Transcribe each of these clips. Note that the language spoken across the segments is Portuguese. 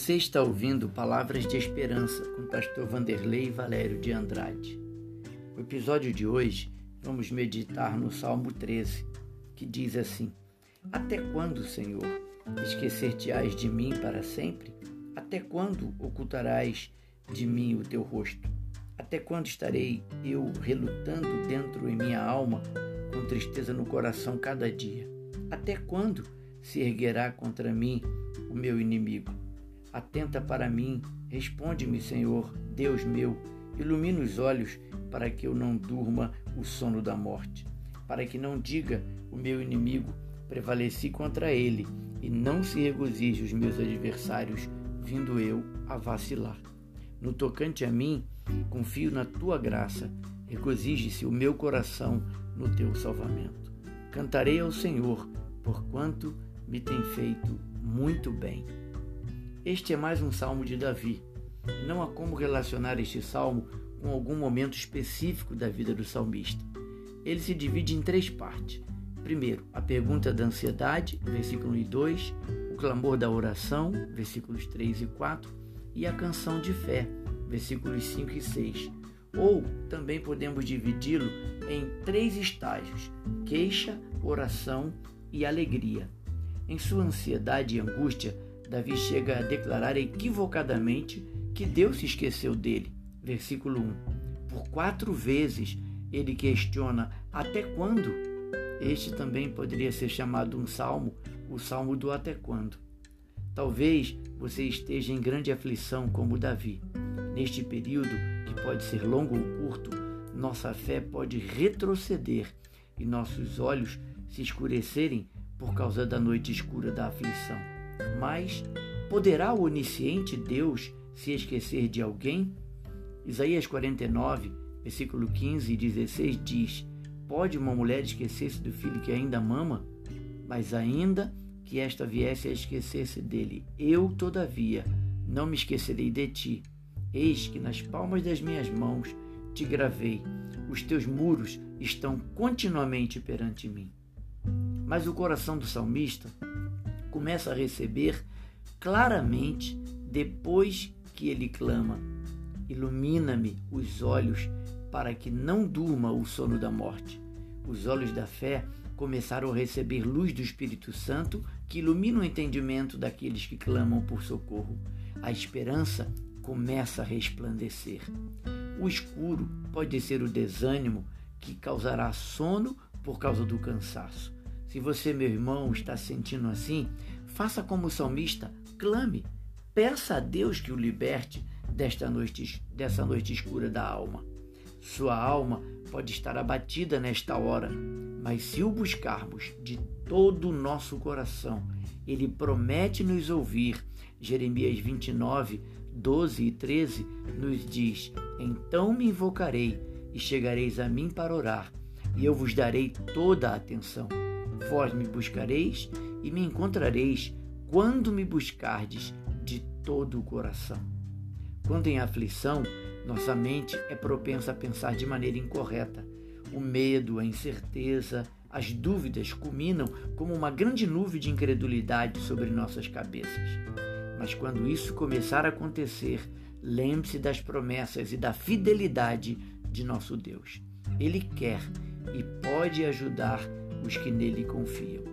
Você está ouvindo Palavras de Esperança com o pastor Vanderlei Valério de Andrade. No episódio de hoje, vamos meditar no Salmo 13, que diz assim: Até quando, Senhor, esquecer-te-ás de mim para sempre? Até quando ocultarás de mim o teu rosto? Até quando estarei eu relutando dentro em minha alma, com tristeza no coração cada dia? Até quando se erguerá contra mim o meu inimigo? Atenta para mim, responde-me, Senhor, Deus meu, ilumina os olhos para que eu não durma o sono da morte, para que não diga o meu inimigo, prevaleci contra ele, e não se regozije os meus adversários, vindo eu a vacilar. No tocante a mim, confio na tua graça, regozije-se o meu coração no teu salvamento. Cantarei ao Senhor, porquanto me tem feito muito bem. Este é mais um salmo de Davi. Não há como relacionar este salmo com algum momento específico da vida do salmista. Ele se divide em três partes. Primeiro, a pergunta da ansiedade, versículo 1 e 2, o clamor da oração, versículos 3 e 4, e a canção de fé, versículos 5 e 6. Ou também podemos dividi-lo em três estágios: queixa, oração e alegria. Em sua ansiedade e angústia, Davi chega a declarar equivocadamente que Deus se esqueceu dele. Versículo 1. Por quatro vezes ele questiona até quando? Este também poderia ser chamado um salmo, o salmo do até quando. Talvez você esteja em grande aflição como Davi. Neste período, que pode ser longo ou curto, nossa fé pode retroceder e nossos olhos se escurecerem por causa da noite escura da aflição. Mas poderá o onisciente Deus se esquecer de alguém? Isaías 49, versículo 15 e 16 diz: Pode uma mulher esquecer-se do filho que ainda mama? Mas ainda que esta viesse a esquecer-se dele, eu, todavia, não me esquecerei de ti. Eis que nas palmas das minhas mãos te gravei, os teus muros estão continuamente perante mim. Mas o coração do salmista começa a receber claramente depois que ele clama: Ilumina-me os olhos para que não durma o sono da morte. Os olhos da fé começaram a receber luz do Espírito Santo que ilumina o entendimento daqueles que clamam por socorro. A esperança começa a resplandecer. O escuro pode ser o desânimo que causará sono por causa do cansaço. Se você, meu irmão, está sentindo assim, faça como o salmista, clame, peça a Deus que o liberte desta noite, dessa noite escura da alma. Sua alma pode estar abatida nesta hora, mas se o buscarmos de todo o nosso coração, ele promete nos ouvir. Jeremias 29, 12 e 13 nos diz: Então me invocarei e chegareis a mim para orar, e eu vos darei toda a atenção. Vós me buscareis e me encontrareis quando me buscardes de todo o coração. Quando em aflição, nossa mente é propensa a pensar de maneira incorreta. O medo, a incerteza, as dúvidas culminam como uma grande nuvem de incredulidade sobre nossas cabeças. Mas quando isso começar a acontecer, lembre-se das promessas e da fidelidade de nosso Deus. Ele quer e pode ajudar os que nele confiam.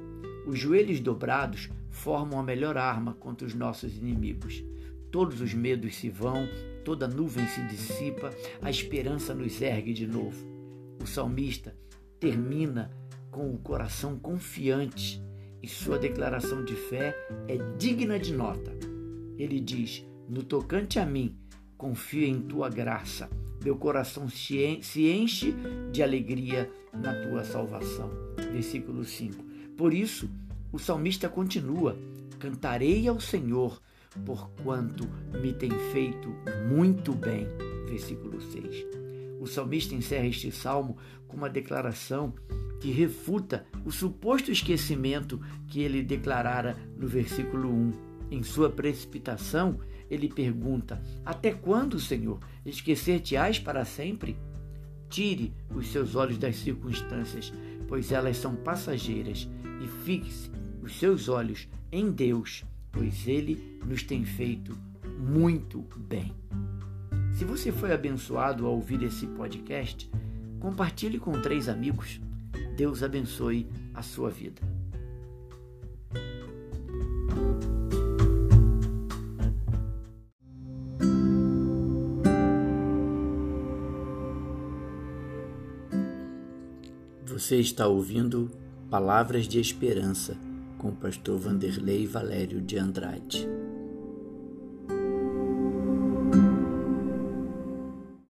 Os joelhos dobrados formam a melhor arma contra os nossos inimigos. Todos os medos se vão, toda nuvem se dissipa, a esperança nos ergue de novo. O salmista termina com o coração confiante e sua declaração de fé é digna de nota. Ele diz: No tocante a mim, confio em tua graça. Meu coração se enche de alegria na tua salvação. Versículo 5. Por isso, o salmista continua: Cantarei ao Senhor, porquanto me tem feito muito bem. Versículo 6. O salmista encerra este salmo com uma declaração que refuta o suposto esquecimento que ele declarara no versículo 1. Em sua precipitação, ele pergunta: Até quando, Senhor, esquecer-te-ás para sempre? Tire os seus olhos das circunstâncias, pois elas são passageiras, e fixe os seus olhos em Deus, pois ele nos tem feito muito bem. Se você foi abençoado ao ouvir esse podcast, compartilhe com três amigos. Deus abençoe a sua vida. Você está ouvindo Palavras de Esperança com o pastor Vanderlei Valério de Andrade.